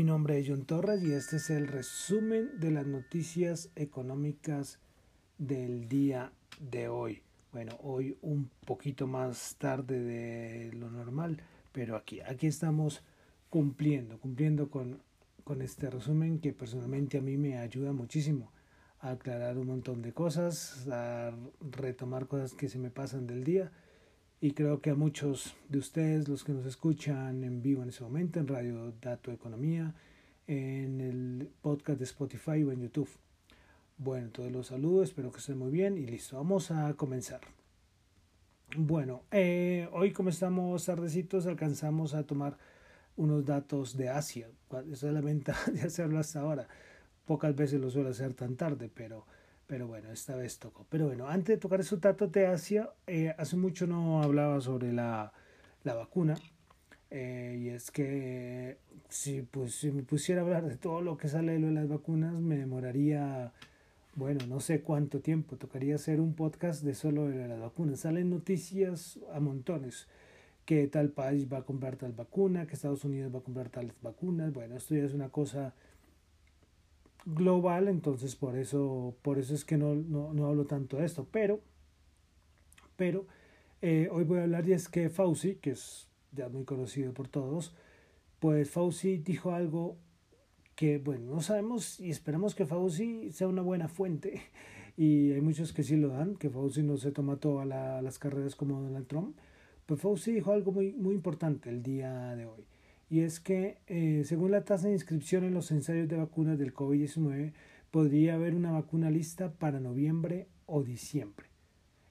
Mi nombre es John Torres y este es el resumen de las noticias económicas del día de hoy. Bueno, hoy un poquito más tarde de lo normal, pero aquí, aquí estamos cumpliendo, cumpliendo con, con este resumen que personalmente a mí me ayuda muchísimo a aclarar un montón de cosas, a retomar cosas que se me pasan del día y creo que a muchos de ustedes, los que nos escuchan en vivo en ese momento, en Radio Dato Economía, en el podcast de Spotify o en YouTube. Bueno, todos los saludos, espero que estén muy bien y listo, vamos a comenzar. Bueno, eh, hoy como estamos tardecitos alcanzamos a tomar unos datos de Asia. Esa es la ventaja de hacerlo hasta ahora. Pocas veces lo suelo hacer tan tarde, pero pero bueno, esta vez tocó. Pero bueno, antes de tocar esos datos de Asia, eh, hace mucho no hablaba sobre la, la vacuna. Eh, y es que si, pues, si me pusiera a hablar de todo lo que sale de las vacunas, me demoraría, bueno, no sé cuánto tiempo. Tocaría hacer un podcast de solo de las vacunas. Salen noticias a montones. Que tal país va a comprar tal vacuna, que Estados Unidos va a comprar tales vacunas. Bueno, esto ya es una cosa global, entonces por eso, por eso es que no, no, no hablo tanto de esto, pero, pero eh, hoy voy a hablar y es que Fauci, que es ya muy conocido por todos, pues Fauci dijo algo que, bueno, no sabemos y esperamos que Fauci sea una buena fuente, y hay muchos que sí lo dan, que Fauci no se toma todas las carreras como Donald Trump, pues Fauci dijo algo muy, muy importante el día de hoy y es que eh, según la tasa de inscripción en los ensayos de vacunas del COVID-19, podría haber una vacuna lista para noviembre o diciembre.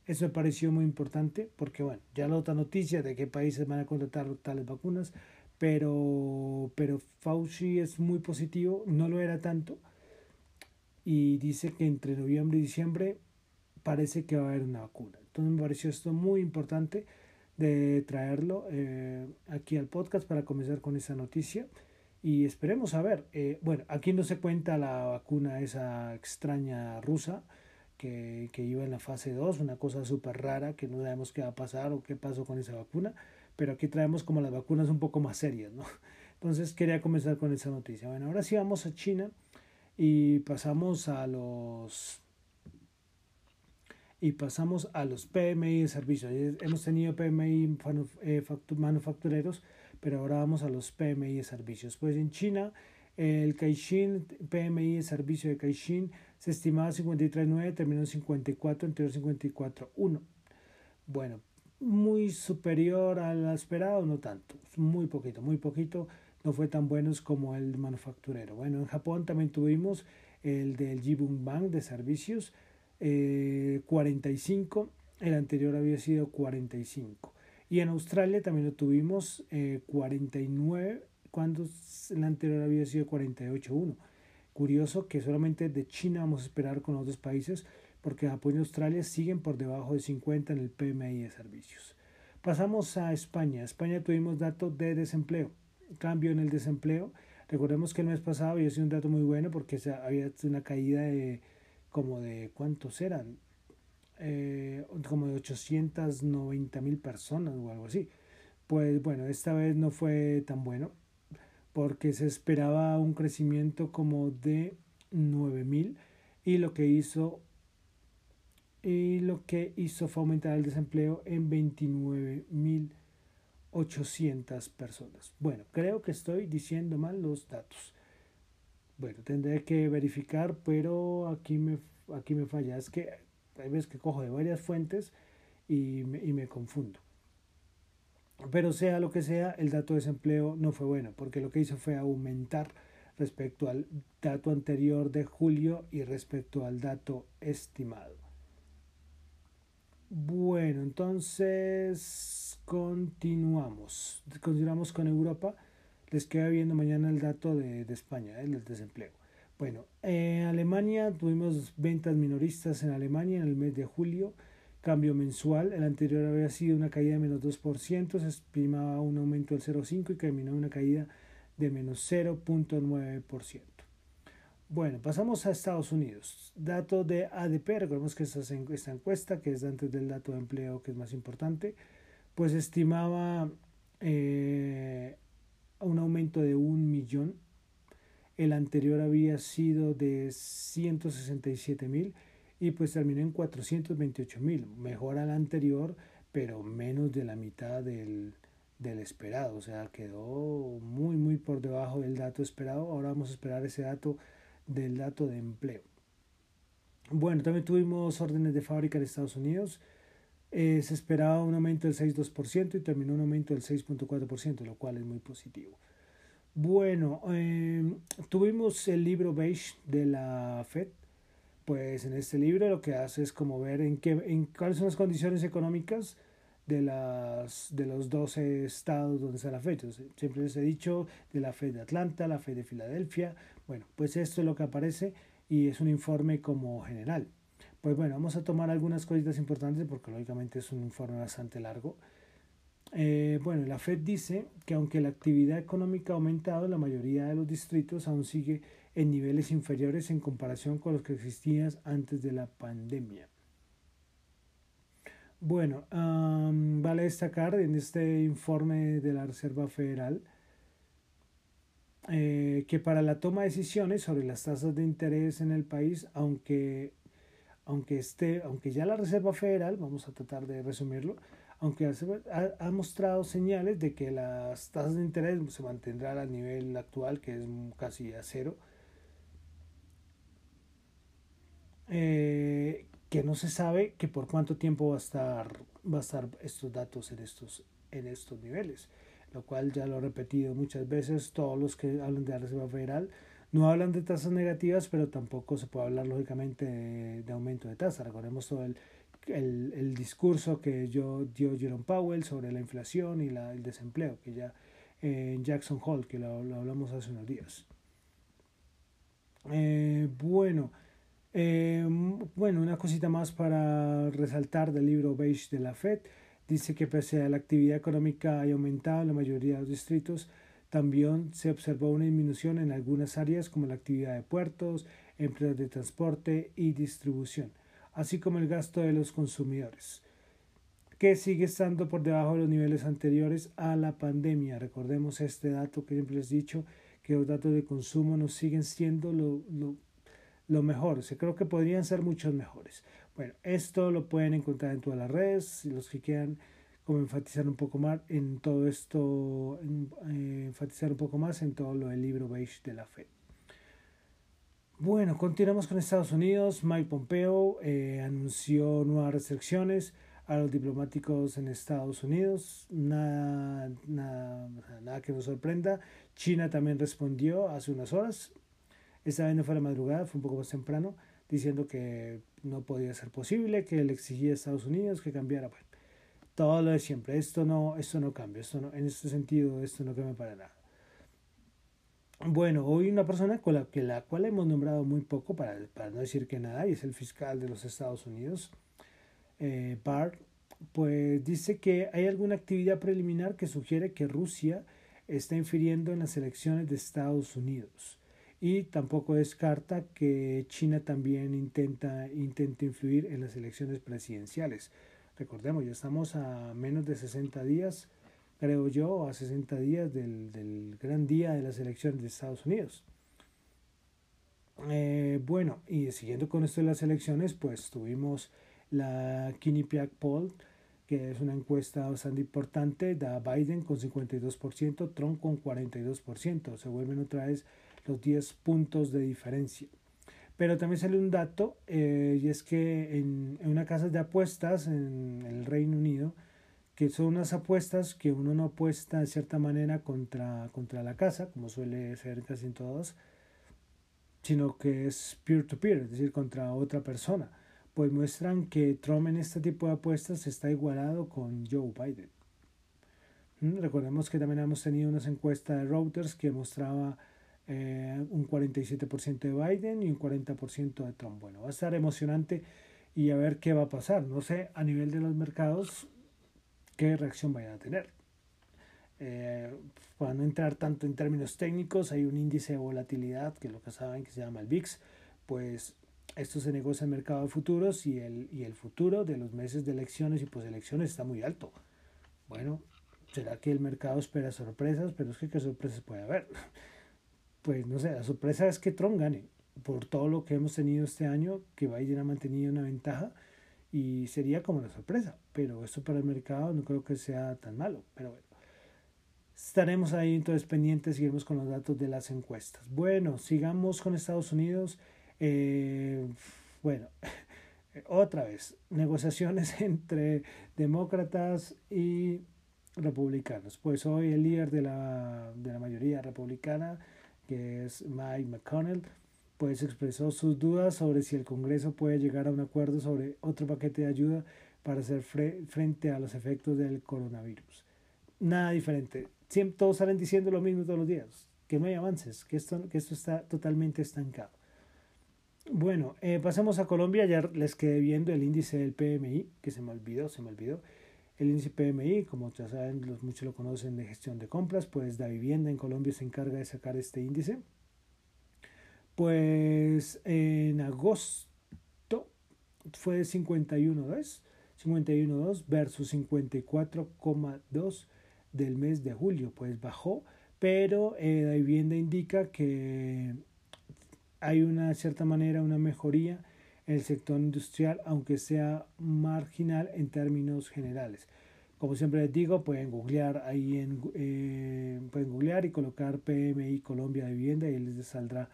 Eso me pareció muy importante porque, bueno, ya la otra noticia de qué países van a contratar tales vacunas, pero, pero Fauci es muy positivo, no lo era tanto, y dice que entre noviembre y diciembre parece que va a haber una vacuna. Entonces me pareció esto muy importante de traerlo eh, aquí al podcast para comenzar con esa noticia y esperemos a ver. Eh, bueno, aquí no se cuenta la vacuna esa extraña rusa que, que iba en la fase 2, una cosa súper rara que no sabemos qué va a pasar o qué pasó con esa vacuna, pero aquí traemos como las vacunas un poco más serias, ¿no? Entonces quería comenzar con esa noticia. Bueno, ahora sí vamos a China y pasamos a los y pasamos a los PMI de servicios. Hemos tenido PMI eh, manufactureros, pero ahora vamos a los PMI de servicios. Pues en China, el Caixin, PMI de servicio de Caixin, se estimaba 53.9, terminó en 54, anterior 54.1. Bueno, muy superior a la esperado, no tanto, muy poquito, muy poquito, no fue tan buenos como el manufacturero. Bueno, en Japón también tuvimos el del Jibun Bank de servicios, eh, 45, el anterior había sido 45. Y en Australia también lo tuvimos eh, 49, cuando el anterior había sido 48.1. Curioso que solamente de China vamos a esperar con otros países, porque Japón y Australia siguen por debajo de 50 en el PMI de servicios. Pasamos a España. España tuvimos datos de desempleo. Cambio en el desempleo. Recordemos que el mes pasado había sido un dato muy bueno porque había una caída de como de cuántos eran, eh, como de 890 mil personas o algo así. Pues bueno, esta vez no fue tan bueno porque se esperaba un crecimiento como de 9 mil y lo que hizo y lo que hizo fue aumentar el desempleo en 29 mil 800 personas. Bueno, creo que estoy diciendo mal los datos. Bueno, tendré que verificar, pero aquí me, aquí me falla. Es que hay veces que cojo de varias fuentes y me, y me confundo. Pero sea lo que sea, el dato de desempleo no fue bueno, porque lo que hizo fue aumentar respecto al dato anterior de julio y respecto al dato estimado. Bueno, entonces continuamos. Continuamos con Europa les queda viendo mañana el dato de, de España, el desempleo. Bueno, en Alemania tuvimos ventas minoristas en Alemania en el mes de julio, cambio mensual, el anterior había sido una caída de menos 2%, se estimaba un aumento del 0,5% y terminó una caída de menos 0.9%. Bueno, pasamos a Estados Unidos. Dato de ADP, recordemos que esta, esta encuesta, que es antes del dato de empleo, que es más importante, pues estimaba eh, un aumento de un millón el anterior había sido de 167 mil y pues terminó en 428 mil, mejor al anterior, pero menos de la mitad del, del esperado, o sea, quedó muy, muy por debajo del dato esperado. Ahora vamos a esperar ese dato del dato de empleo. Bueno, también tuvimos órdenes de fábrica en Estados Unidos. Eh, se esperaba un aumento del 6,2% y terminó un aumento del 6,4%, lo cual es muy positivo. Bueno, em, tuvimos el libro beige de la FED. Pues en este libro lo que hace es como ver en, qué, en cuáles son las condiciones económicas de, las, de los 12 estados donde está la FED. Siempre les he dicho de la FED de Atlanta, la FED de Filadelfia. Bueno, pues esto es lo que aparece y es un informe como general. Pues bueno, vamos a tomar algunas cositas importantes porque lógicamente es un informe bastante largo. Eh, bueno, la FED dice que aunque la actividad económica ha aumentado, la mayoría de los distritos aún sigue en niveles inferiores en comparación con los que existían antes de la pandemia. Bueno, vale destacar en este informe de la Reserva Federal eh, que para la toma de decisiones sobre las tasas de interés en el país, aunque, aunque, esté, aunque ya la Reserva Federal, vamos a tratar de resumirlo, aunque ha, mostrado señales de que las tasas de interés se mantendrán al nivel actual, que es casi a cero, eh, que no se sabe que por cuánto tiempo va a estar, va a estar estos datos en estos, en estos niveles, lo cual ya lo he repetido muchas veces, todos los que hablan de la Reserva Federal no hablan de tasas negativas, pero tampoco se puede hablar lógicamente de, aumento de tasa. Recordemos todo el, el, el, discurso que yo dio Jerome Powell sobre la inflación y la, el desempleo, que ya en Jackson Hole, que lo, lo hablamos hace unos días. Eh, bueno, eh, bueno, una cosita más para resaltar del libro Beige de la FED. Dice que pese a la actividad económica haya aumentado en la mayoría de los distritos, también se observó una disminución en algunas áreas como la actividad de puertos, empleos de transporte y distribución, así como el gasto de los consumidores, que sigue estando por debajo de los niveles anteriores a la pandemia. Recordemos este dato que siempre les he dicho, que los datos de consumo no siguen siendo lo, lo lo mejor. O creo que podrían ser muchos mejores. Bueno, esto lo pueden encontrar en todas las redes. Los que quieran como enfatizar un poco más en todo esto, eh, enfatizar un poco más en todo lo del libro beige de la fe. Bueno, continuamos con Estados Unidos. Mike Pompeo eh, anunció nuevas restricciones a los diplomáticos en Estados Unidos. Nada, nada, nada que nos sorprenda. China también respondió hace unas horas. Esta vez no fue la madrugada, fue un poco más temprano, diciendo que no podía ser posible, que le exigía a Estados Unidos que cambiara. Bueno, todo lo de siempre. Esto no, esto no cambia. Esto no, en este sentido, esto no cambia para nada. Bueno, hoy una persona con la, que, la cual hemos nombrado muy poco, para, para no decir que nada, y es el fiscal de los Estados Unidos, eh, Barr, pues dice que hay alguna actividad preliminar que sugiere que Rusia está infiriendo en las elecciones de Estados Unidos y tampoco descarta que China también intenta, intenta influir en las elecciones presidenciales. Recordemos, ya estamos a menos de 60 días, creo yo, a 60 días del, del gran día de las elecciones de Estados Unidos. Eh, bueno, y siguiendo con esto de las elecciones, pues tuvimos la Quinnipiac Poll, que es una encuesta bastante importante, da Biden con 52%, Trump con 42%. Se vuelven otra vez los 10 puntos de diferencia. Pero también sale un dato, eh, y es que en, en, una casa de apuestas en el Reino Unido, que son unas apuestas que uno no apuesta de cierta manera contra, contra la casa, como suele ser casi en todos, sino que es peer-to-peer, -peer, es decir, contra otra persona. Pues muestran que Trump en este tipo de apuestas está igualado con Joe Biden. Mm, recordemos que también hemos tenido unas encuestas de Reuters que mostraba eh, un 47% de Biden y un 40% de Trump. Bueno, va a estar emocionante y a ver qué va a pasar. No sé a nivel de los mercados qué reacción vayan a tener. Eh, para no entrar tanto en términos técnicos, hay un índice de volatilidad que lo que saben que se llama el VIX, pues esto se negocia en el mercado de futuros y el, y el futuro de los meses de elecciones y poselecciones está muy alto. Bueno, será que el mercado espera sorpresas, pero es que qué sorpresas puede haber pues no sé, la sorpresa es que Trump gane por todo lo que hemos tenido este año, que Biden ha mantenido una ventaja y sería como una sorpresa, pero esto para el mercado no creo que sea tan malo, pero bueno. Estaremos ahí entonces pendientes, seguimos con los datos de las encuestas. Bueno, sigamos con Estados Unidos. Eh, bueno, otra vez, negociaciones entre demócratas y republicanos. Pues hoy el líder de la, de la mayoría republicana, que es Mike McConnell, pues expresó sus dudas sobre si el Congreso puede llegar a un acuerdo sobre otro paquete de ayuda para hacer frente a los efectos del coronavirus. Nada diferente. Siempre todos salen diciendo lo mismo todos los días, que no hay avances, que esto, que esto está totalmente estancado. Bueno, eh, pasemos a Colombia. Ya les quedé viendo el índice del PMI, que se me olvidó, se me olvidó. El índice PMI, como ya saben, muchos lo conocen de gestión de compras, pues la vivienda en Colombia se encarga de sacar este índice. Pues en agosto fue de 51.2, 51.2 versus 54.2 del mes de julio, pues bajó, pero eh, la vivienda indica que hay una cierta manera una mejoría el sector industrial, aunque sea marginal en términos generales. Como siempre les digo, pueden googlear ahí en eh, pueden googlear y colocar PMI Colombia de vivienda y les saldrá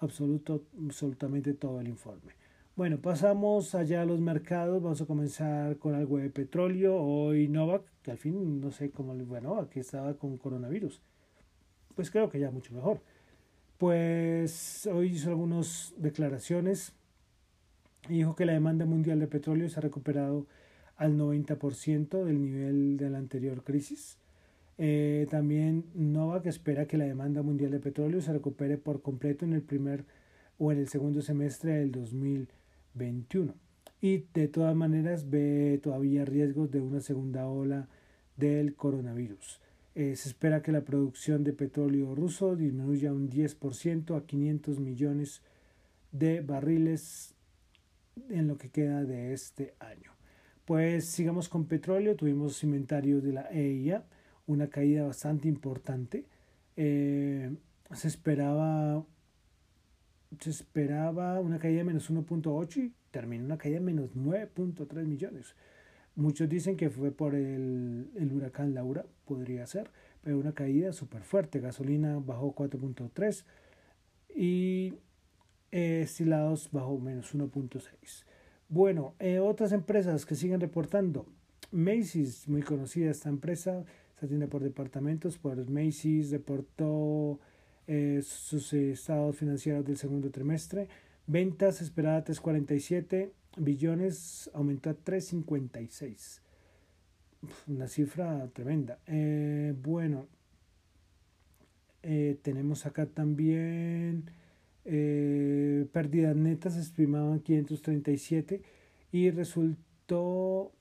absoluto, absolutamente todo el informe. Bueno, pasamos allá a los mercados. Vamos a comenzar con algo de petróleo. Hoy Novak, que al fin no sé cómo, bueno, aquí estaba con coronavirus. Pues creo que ya mucho mejor. Pues hoy hizo algunas declaraciones y dijo que la demanda mundial de petróleo se ha recuperado al 90% del nivel de la anterior crisis. Eh, también Novak espera que la demanda mundial de petróleo se recupere por completo en el primer o en el segundo semestre del 2021. Y de todas maneras ve todavía riesgos de una segunda ola del coronavirus. Eh, se espera que la producción de petróleo ruso disminuya un 10% a 500 millones de barriles en lo que queda de este año. Pues sigamos con petróleo. Tuvimos inventarios de la EIA una caída bastante importante. Eh, se esperaba se esperaba una caída de menos 1.8 y terminó una caída de menos 9.3 millones. Muchos dicen que fue por el, el huracán Laura, podría ser, pero una caída súper fuerte. Gasolina bajó 4.3 y eh, estilados bajó menos 1.6. Bueno, eh, otras empresas que siguen reportando. Macy's, muy conocida esta empresa, se atiende por departamentos, por Macy's, reportó eh, sus estados financieros del segundo trimestre. Ventas esperadas 347 billones, aumentó a 356. Una cifra tremenda. Eh, bueno, eh, tenemos acá también pérdidas netas estimaban 537 y resultó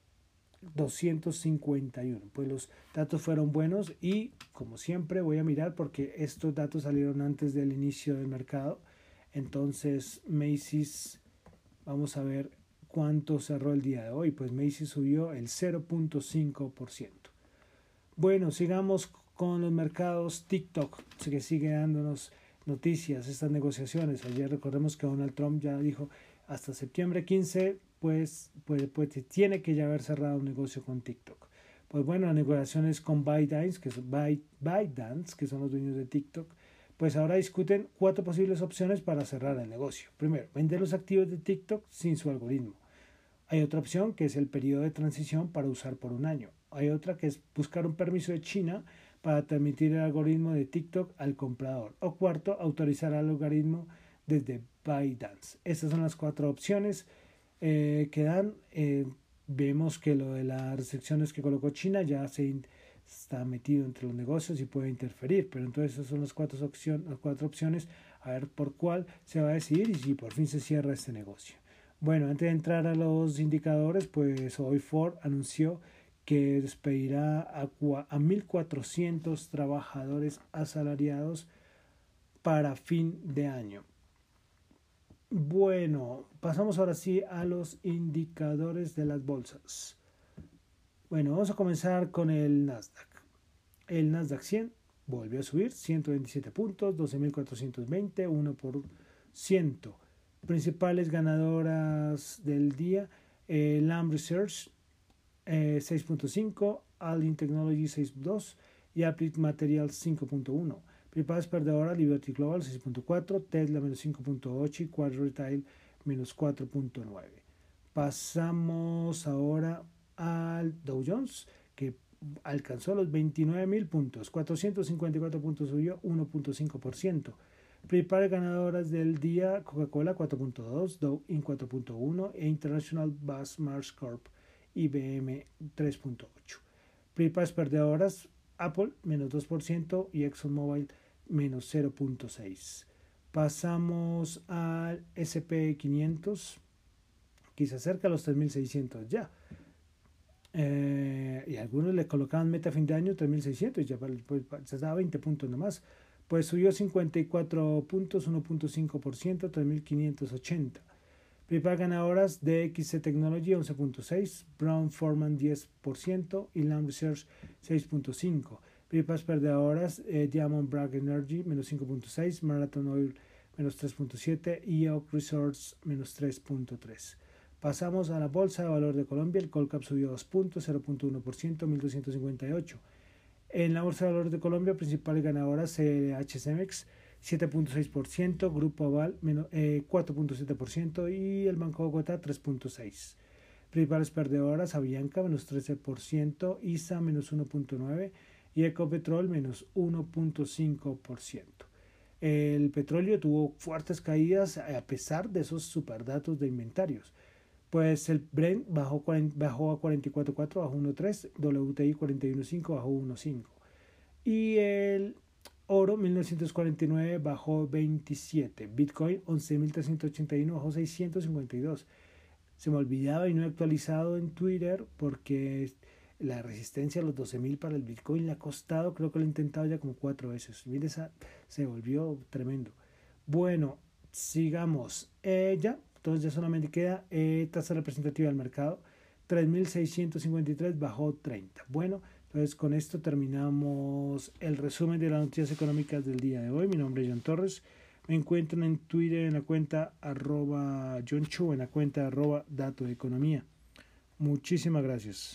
251. Pues los datos fueron buenos y como siempre voy a mirar porque estos datos salieron antes del inicio del mercado. Entonces Macy's, vamos a ver cuánto cerró el día de hoy. Pues Macy's subió el 0.5%. Bueno, sigamos con los mercados TikTok, que sigue dándonos noticias, estas negociaciones. Ayer recordemos que Donald Trump ya dijo hasta septiembre 15 pues, pues, pues tiene que ya haber cerrado un negocio con TikTok. Pues bueno, las negociaciones con ByteDance, que, son, ByteDance, que son los dueños de TikTok, pues ahora discuten cuatro posibles opciones para cerrar el negocio. Primero, vender los activos de TikTok sin su algoritmo. Hay otra opción que es el periodo de transición para usar por un año. Hay otra que es buscar un permiso de China para transmitir el algoritmo de TikTok al comprador. O cuarto, autorizar al algoritmo desde ByteDance. Estas son las cuatro opciones eh, que dan. Eh, vemos que lo de las restricciones que colocó China ya se está metido entre los negocios y puede interferir. Pero entonces esas son las cuatro, las cuatro opciones. A ver por cuál se va a decidir y si por fin se cierra este negocio. Bueno, antes de entrar a los indicadores, pues hoy Ford anunció que despedirá a, a 1.400 trabajadores asalariados para fin de año. Bueno, pasamos ahora sí a los indicadores de las bolsas. Bueno, vamos a comenzar con el Nasdaq. El Nasdaq 100 volvió a subir 127 puntos, 12.420, 1%. Principales ganadoras del día, eh, Lamb Research 6.5, Alien Technology 6.2 y Applied Materials 5.1. Principales perdedoras, Liberty Global 6.4, Tesla menos 5.8 y Quad Retail menos 4.9. Pasamos ahora al Dow Jones, que alcanzó los 29.000 puntos, 454 puntos subió 1.5%. Principales ganadoras del día, Coca-Cola 4.2, Dow in 4.1 e International Bus Mars Corp IBM 3.8. Principales perdedoras, Apple menos 2% y ExxonMobil menos 0.6. Pasamos al SP500, que se acerca a los 3.600 ya. Eh, y algunos le colocaban meta fin de año 3.600, ya pues, se daba 20 puntos nomás. Pues subió 54 puntos, 1.5%, 3.580. Principal ganadoras DXC Technology 11.6, Brown Forman 10% y Lam Research 6.5. Principales perdedoras eh, Diamond Bragg Energy menos 5.6, Marathon Oil menos 3.7 y Oak Resorts menos 3.3. Pasamos a la Bolsa de Valor de Colombia. El Colcap subió 2 puntos, 0.1%, 1.258. En la Bolsa de Valores de Colombia, principales ganadoras CH Cemex 7.6%, Grupo Aval 4.7% eh, y el Banco de Bogotá 3.6%. Principales perdedoras Avianca menos 13%, ISA menos 1.9% y Ecopetrol menos 1.5%. El petróleo tuvo fuertes caídas a pesar de esos superdatos de inventarios pues el Brent bajó, bajó a 44.4, bajó 1.3, WTI 41.5, bajó 1.5. Y el oro 1949 bajó 27, Bitcoin 11.381, bajó 652. Se me olvidaba y no he actualizado en Twitter porque la resistencia a los 12.000 para el Bitcoin le ha costado, creo que lo he intentado ya como cuatro veces. Mire, esa, se volvió tremendo. Bueno, sigamos. Eh, ya, entonces ya solamente queda eh, tasa representativa del mercado. 3.653 bajó 30. Bueno, entonces con esto terminamos el resumen de las noticias económicas del día de hoy. Mi nombre es John Torres. Me encuentran en Twitter en la cuenta arroba John Chu, en la cuenta arroba Dato Economía. Muchísimas gracias.